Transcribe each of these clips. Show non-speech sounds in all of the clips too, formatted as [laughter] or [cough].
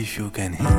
if you can hear.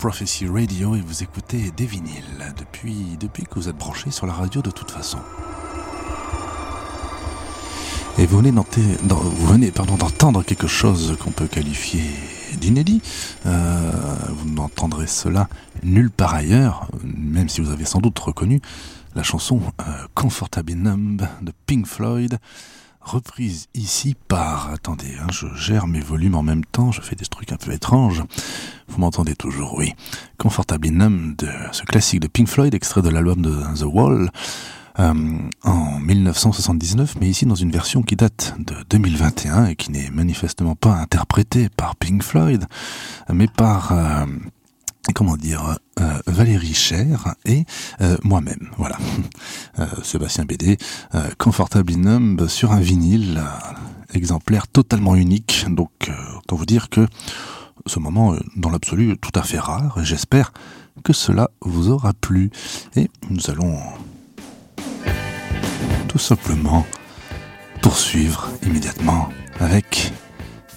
Prophecy Radio et vous écoutez des vinyles depuis, depuis que vous êtes branchés sur la radio de toute façon. Et vous venez d'entendre quelque chose qu'on peut qualifier d'inédit. Euh, vous n'entendrez cela nulle part ailleurs, même si vous avez sans doute reconnu la chanson euh, Comfortably Numb de Pink Floyd, reprise ici par... Attendez, hein, je gère mes volumes en même temps, je fais des trucs un peu étranges. Vous m'entendez toujours, oui. Comfortably de ce classique de Pink Floyd, extrait de l'album de The Wall, euh, en 1979, mais ici dans une version qui date de 2021 et qui n'est manifestement pas interprétée par Pink Floyd, mais par... euh, comment dire, euh, Valérie Cher et euh, moi-même, voilà, [laughs] Euh, Sébastien Bédé, euh, Comfortably Numb sur un vinyle, exemplaire totalement unique, donc autant vous dire que ce moment, dans l'absolu, tout à fait rare, j'espère que cela vous aura plu. Et nous allons tout simplement poursuivre immédiatement avec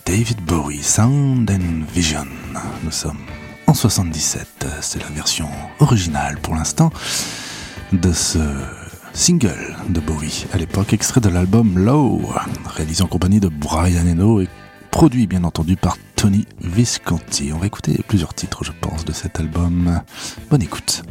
David Bowie, Sound and Vision. Nous sommes en 77, c'est la version originale pour l'instant de ce single de Bowie à l'époque, extrait de l'album Low, réalisé en compagnie de Brian Eno et produit bien entendu par Tony Visconti. On va écouter plusieurs titres, je pense, de cet album. Bonne écoute.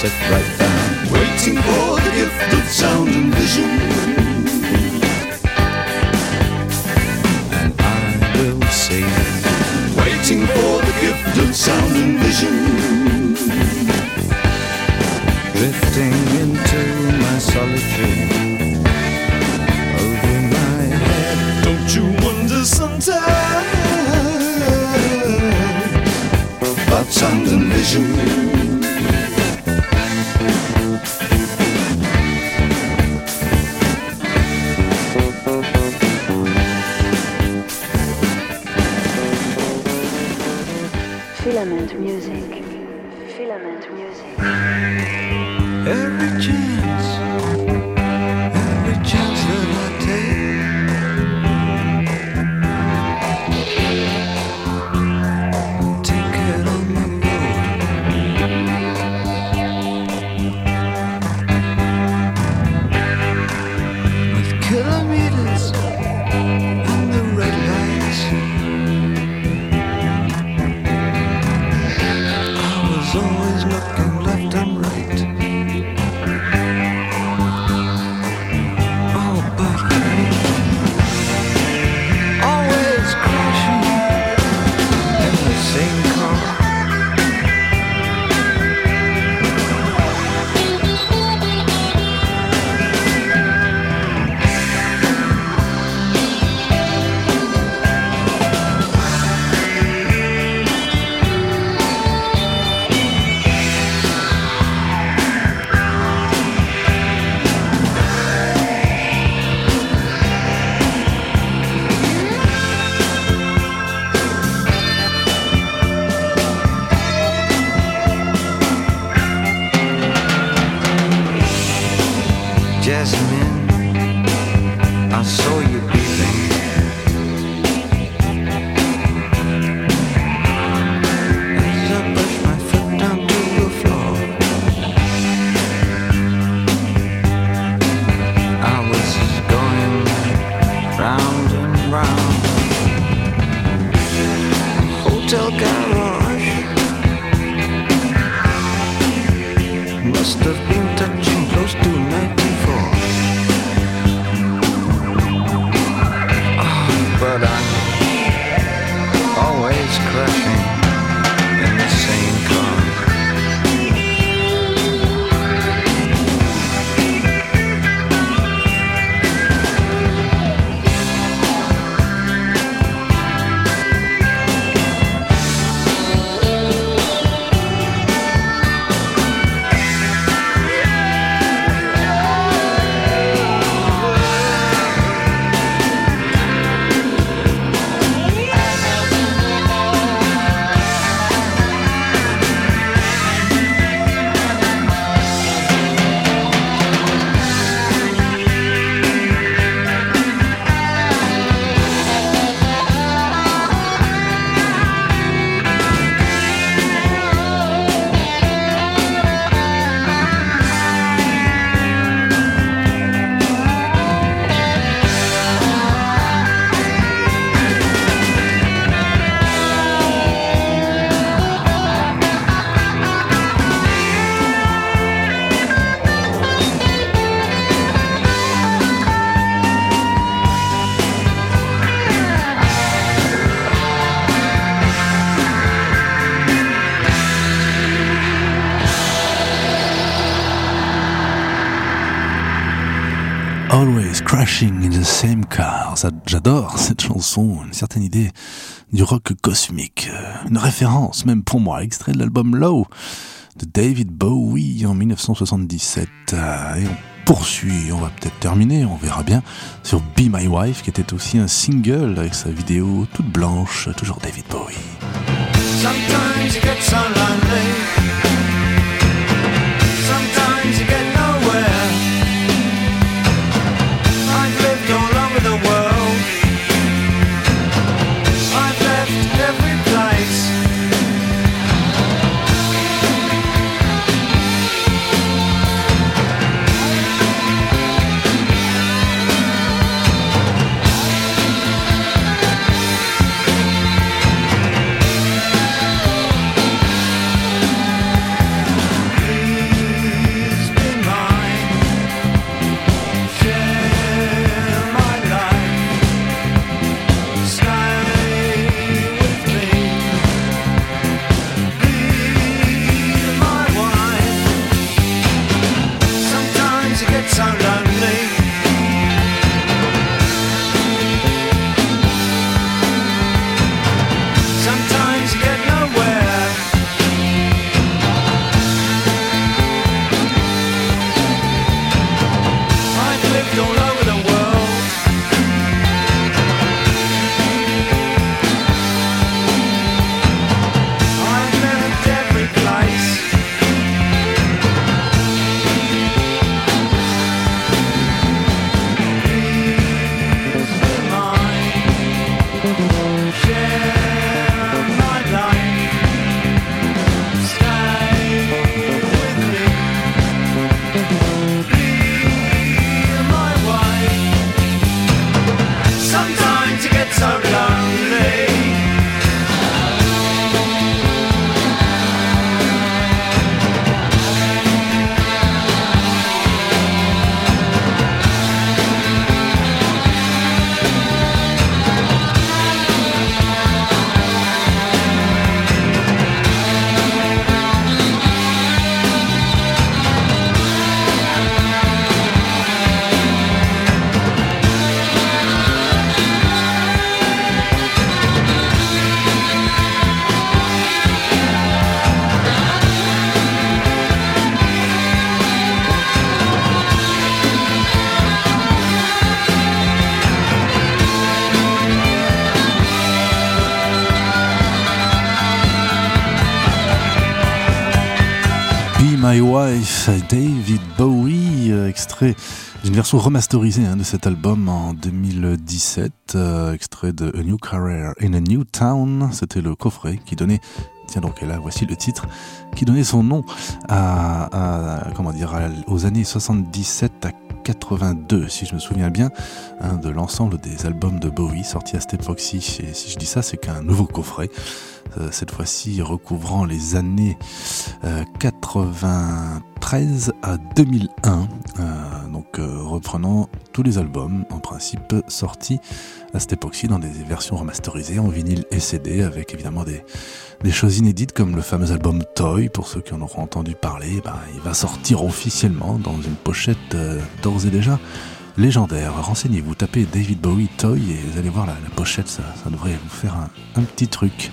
Sit right down, waiting for the gift of sound and vision. And I will sing, waiting for the gift of sound and vision drifting into my solitude over my head. Don't you wonder sometimes about sound and vision? In the Same Car. J'adore [laughs] cette chanson, une certaine idée du rock cosmique. Euh, Une référence, même pour moi, extrait de l'album Low de David Bowie en 1977. Euh, Et on poursuit, on va peut-être terminer, on verra bien, sur Be My Wife, qui était aussi un single avec sa vidéo toute blanche, toujours David Bowie. Version remasterisée hein, de cet album en 2017, euh, extrait de A New Career in a New Town. C'était le coffret qui donnait, tiens donc, et là voici le titre, qui donnait son nom à, comment dire, aux années 77 à 82, si je me souviens bien, hein, de l'ensemble des albums de Bowie sortis à cette époque-ci. Et si je dis ça, c'est qu'un nouveau coffret, euh, cette fois-ci recouvrant les années euh, 93 à 2001. Euh, donc euh, reprenant tous les albums, en principe sortis à cette époque-ci dans des versions remasterisées en vinyle et CD, avec évidemment des, choses inédites comme le fameux album Toy, pour ceux qui en auront entendu parler, ben, il va sortir officiellement dans une pochette euh, d'ores et déjà légendaire. Renseignez-vous, tapez David Bowie Toy et vous allez voir la, pochette, ça, devrait vous faire un petit truc.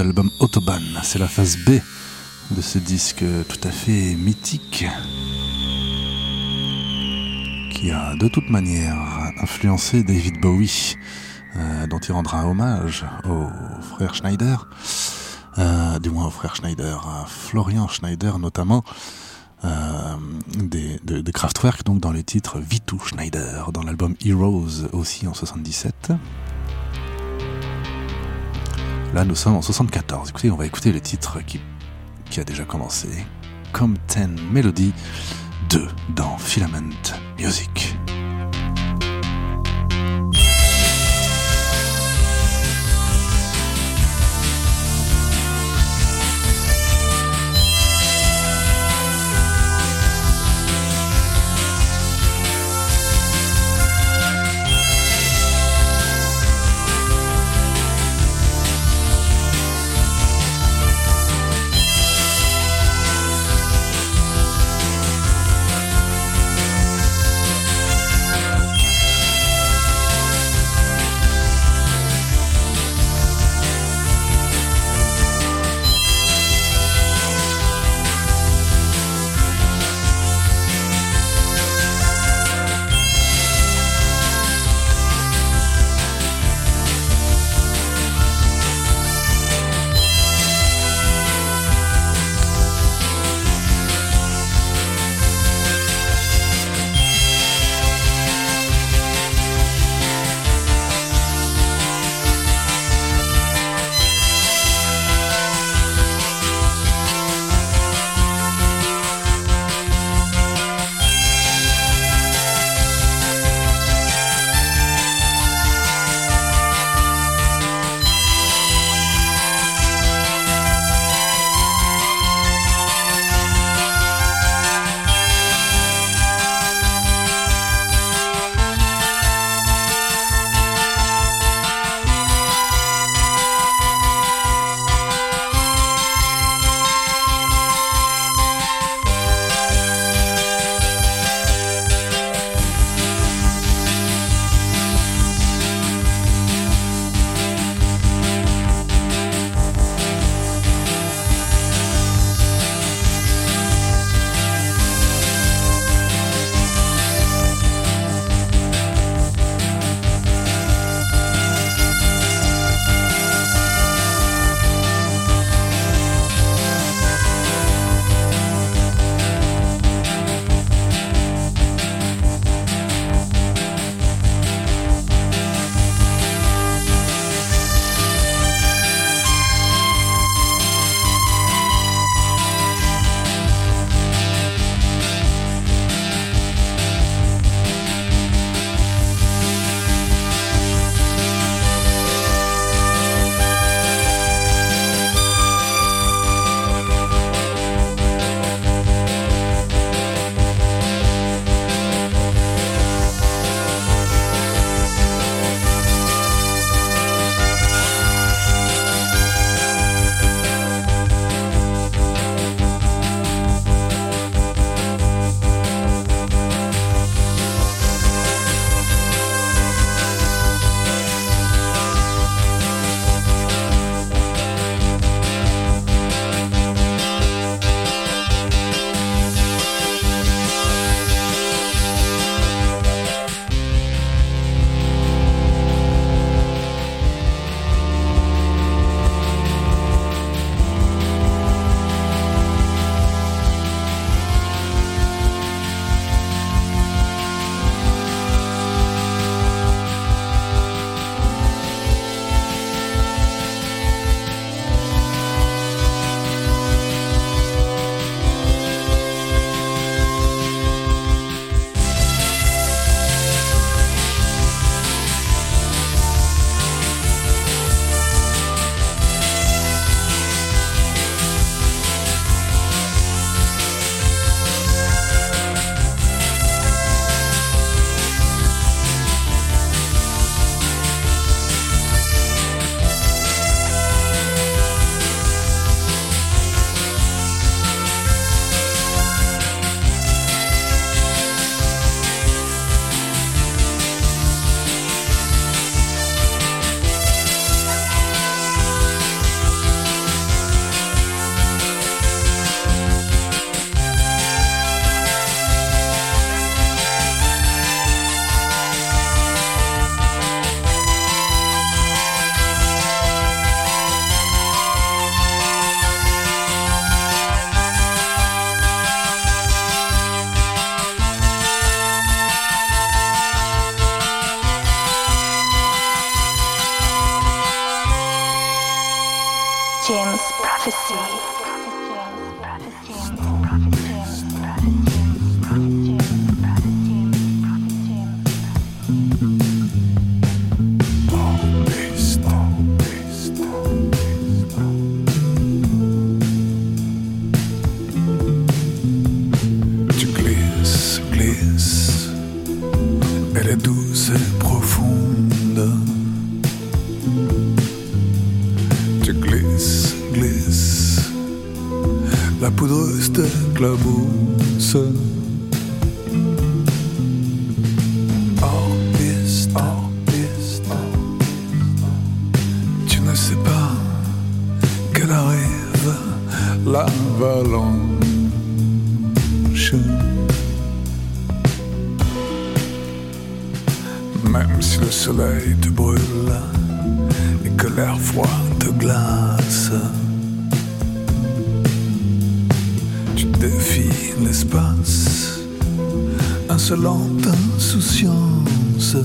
De l'album Autobahn. C'est la phase B de ce disque tout à fait mythique qui a de toute manière influencé David Bowie, euh, dont il rendra hommage au frère Schneider, euh, du moins au frère Schneider, à Florian Schneider notamment, euh, des, de, Kraftwerk, donc dans le titre Vitu Schneider, dans l'album Heroes aussi en 77. Là, nous sommes en 74. Écoutez, on va écouter le titre qui, qui a déjà commencé. Comme Ten Melody 2 dans Filament Music. Même si le soleil te brûle et que l'air froid te glace, tu défies l'espace, insolente insouciance.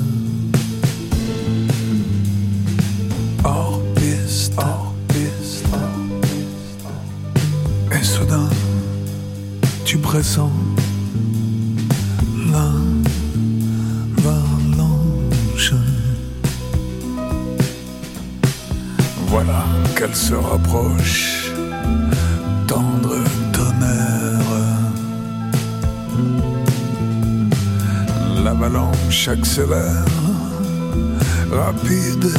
Rapproche, tendre tonnerre. L'avalanche accélère, rapide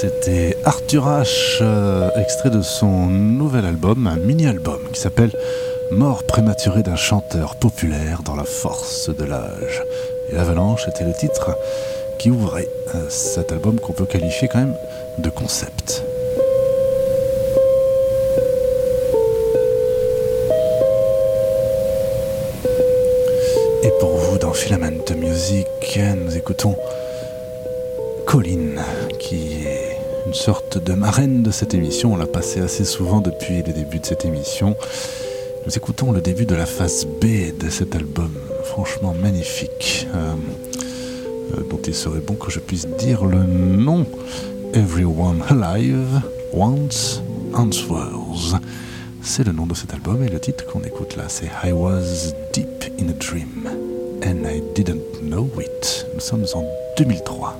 c'était Arthur H, euh, extrait de son nouvel album, un mini-album qui s'appelle Mort prématurée d'un chanteur populaire dans la force de l'âge. Et l'avalanche était le titre qui ouvrait euh, cet album qu'on peut qualifier quand même de concept. Et pour vous, dans Filament Music, nous écoutons une sorte de marraine de cette émission. On l'a passé assez souvent depuis le début de cette émission. Nous écoutons le début de la phase B de cet album, franchement magnifique, euh, euh, dont il serait bon que je puisse dire le nom. Everyone Alive Wants Answers. C'est le nom de cet album et le titre qu'on écoute là, c'est I Was Deep in a Dream and I Didn't Know It. Nous sommes en 2003.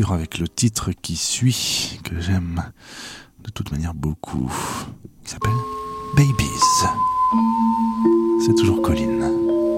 avec le titre qui suit, que j'aime de toute manière beaucoup, qui s'appelle Babies. C'est toujours Colline.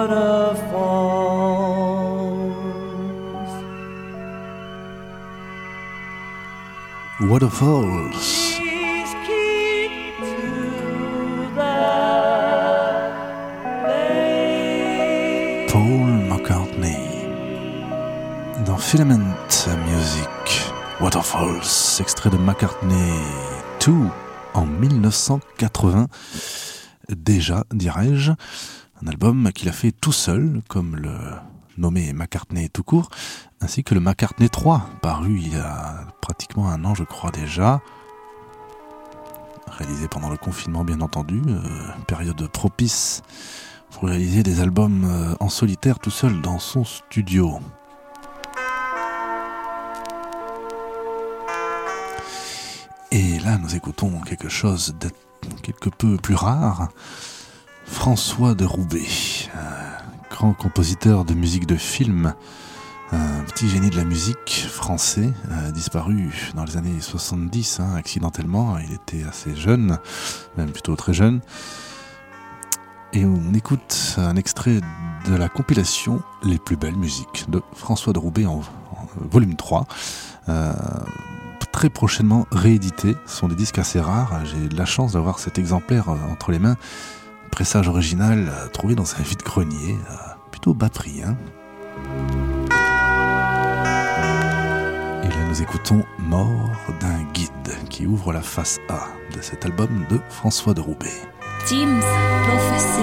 Waterfalls. Waterfalls. Paul McCartney. Dans Filament Music, Waterfalls, extrait de McCartney 2 en 1980. Déjà, dirais-je, un album qu'il a fait tout seul, comme le nommé McCartney tout court, ainsi que le McCartney 3, paru il y a pratiquement un an, je crois déjà. Réalisé pendant le confinement, bien entendu, euh, période propice pour réaliser des albums euh, en solitaire tout seul dans son studio. Et là, nous écoutons quelque chose de quelque peu plus rare. François de Roubaix, grand compositeur de musique de film, un petit génie de la musique français, euh, disparu dans les années 70, hein, accidentellement. Il était assez jeune, même plutôt très jeune. Et on écoute un extrait de la compilation Les plus belles musiques de François de Roubaix en, volume 3. Euh, très prochainement réédité. Ce sont des disques assez rares. J'ai la chance d'avoir cet exemplaire euh, entre les mains. Pressage original trouvé dans un vide-grenier. plutôt bas prix. hein. Et là, nous écoutons Mort d'un guide qui ouvre la face A de cet album de François de Roubaix. Prophecy.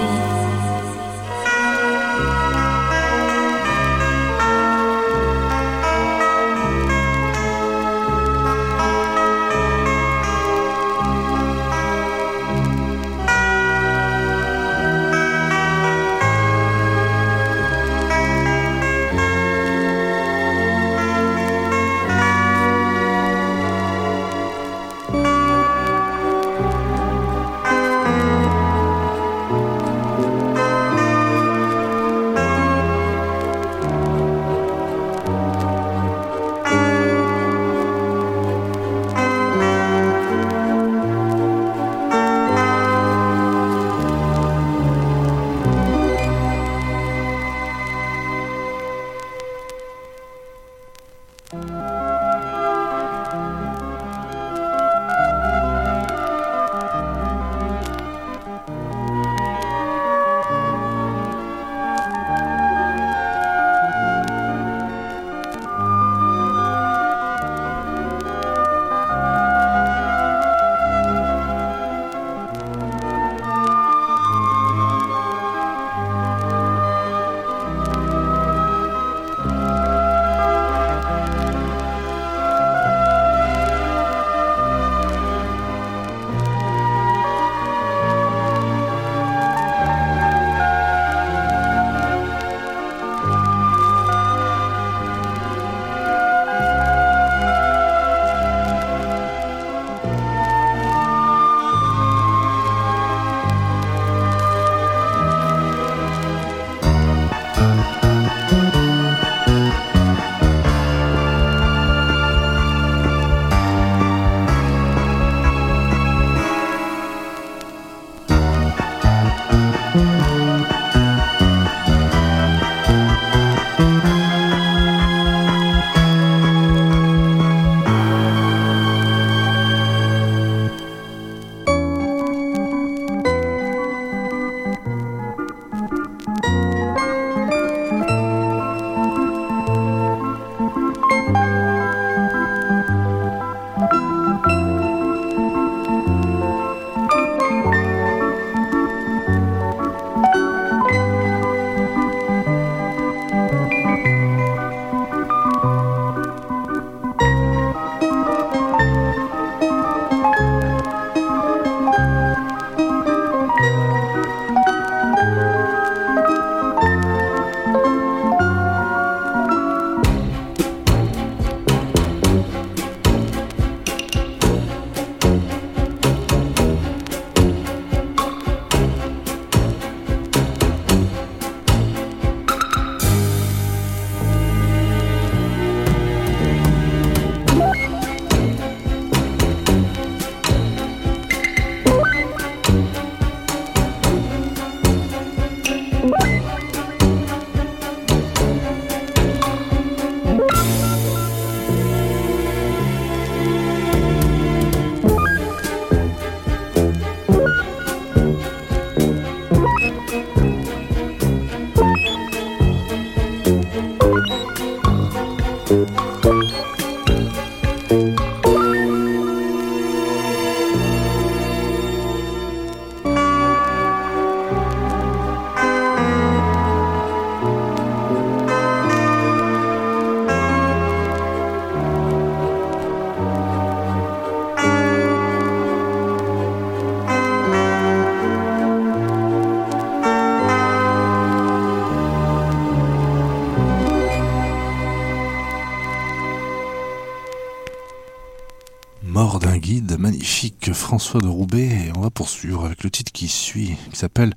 François de Roubaix, et on va poursuivre avec le titre qui suit, qui s'appelle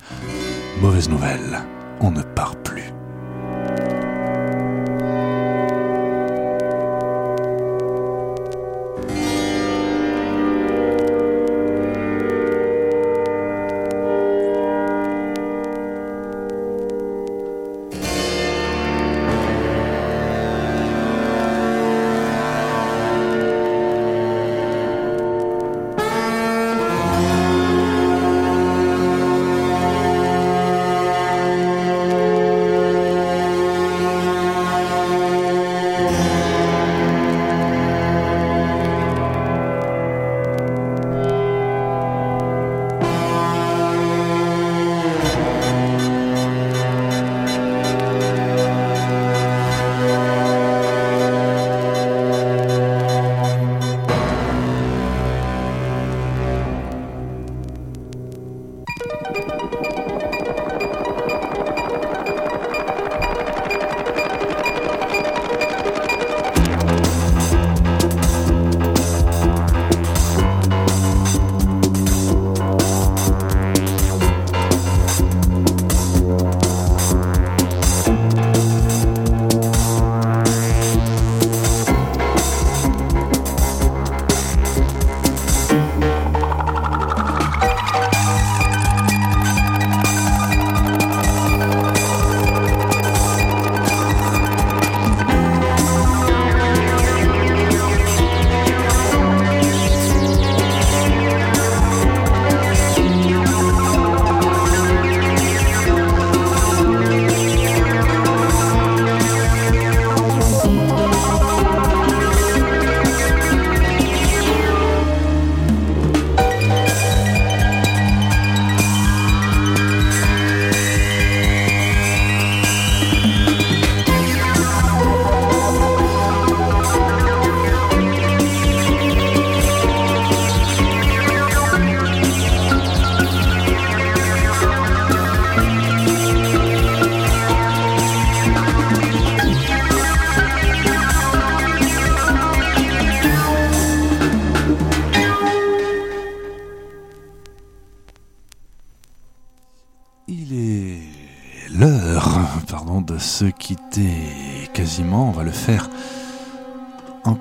Mauvaise nouvelle, on ne part plus.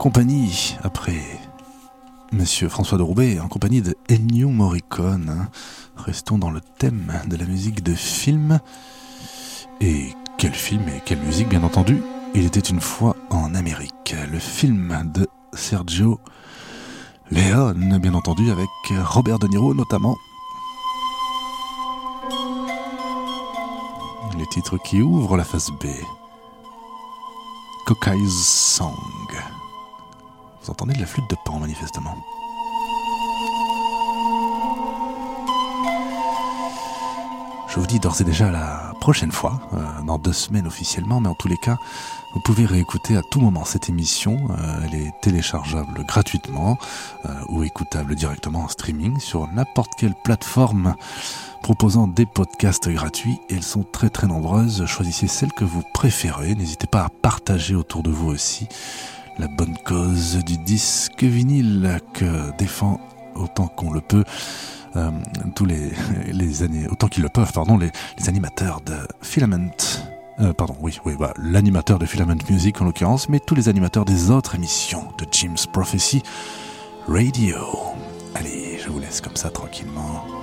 Compagnie, après Monsieur François de Roubaix, en compagnie de Ennio Morricone. hein. Restons dans le thème de la musique de film. Et quel film et quelle musique, bien entendu. Il était une fois en Amérique. Le film de Sergio Leone, bien entendu, avec Robert De Niro notamment. Les titres qui ouvrent la face B. Cockeyes Song. Vous entendez de la flûte de pan, manifestement. Je vous dis d'ores et déjà la prochaine fois, euh, dans deux semaines officiellement, mais en tous les cas, vous pouvez réécouter à tout moment cette émission. Euh, elle est téléchargeable gratuitement euh, ou écoutable directement en streaming sur n'importe quelle plateforme proposant des podcasts gratuits. Elles sont très très nombreuses. Choisissez celle que vous préférez. N'hésitez pas à partager autour de vous aussi la bonne cause du disque vinyle que défend autant qu'on le peut euh, tous les, les années, autant qu'ils le peuvent, pardon, les, animateurs de Filament. Euh, pardon, oui, oui, bah, l'animateur de Filament Music en l'occurrence, mais tous les animateurs des autres émissions de Jim's Prophecy Radio. Allez, je vous laisse comme ça tranquillement.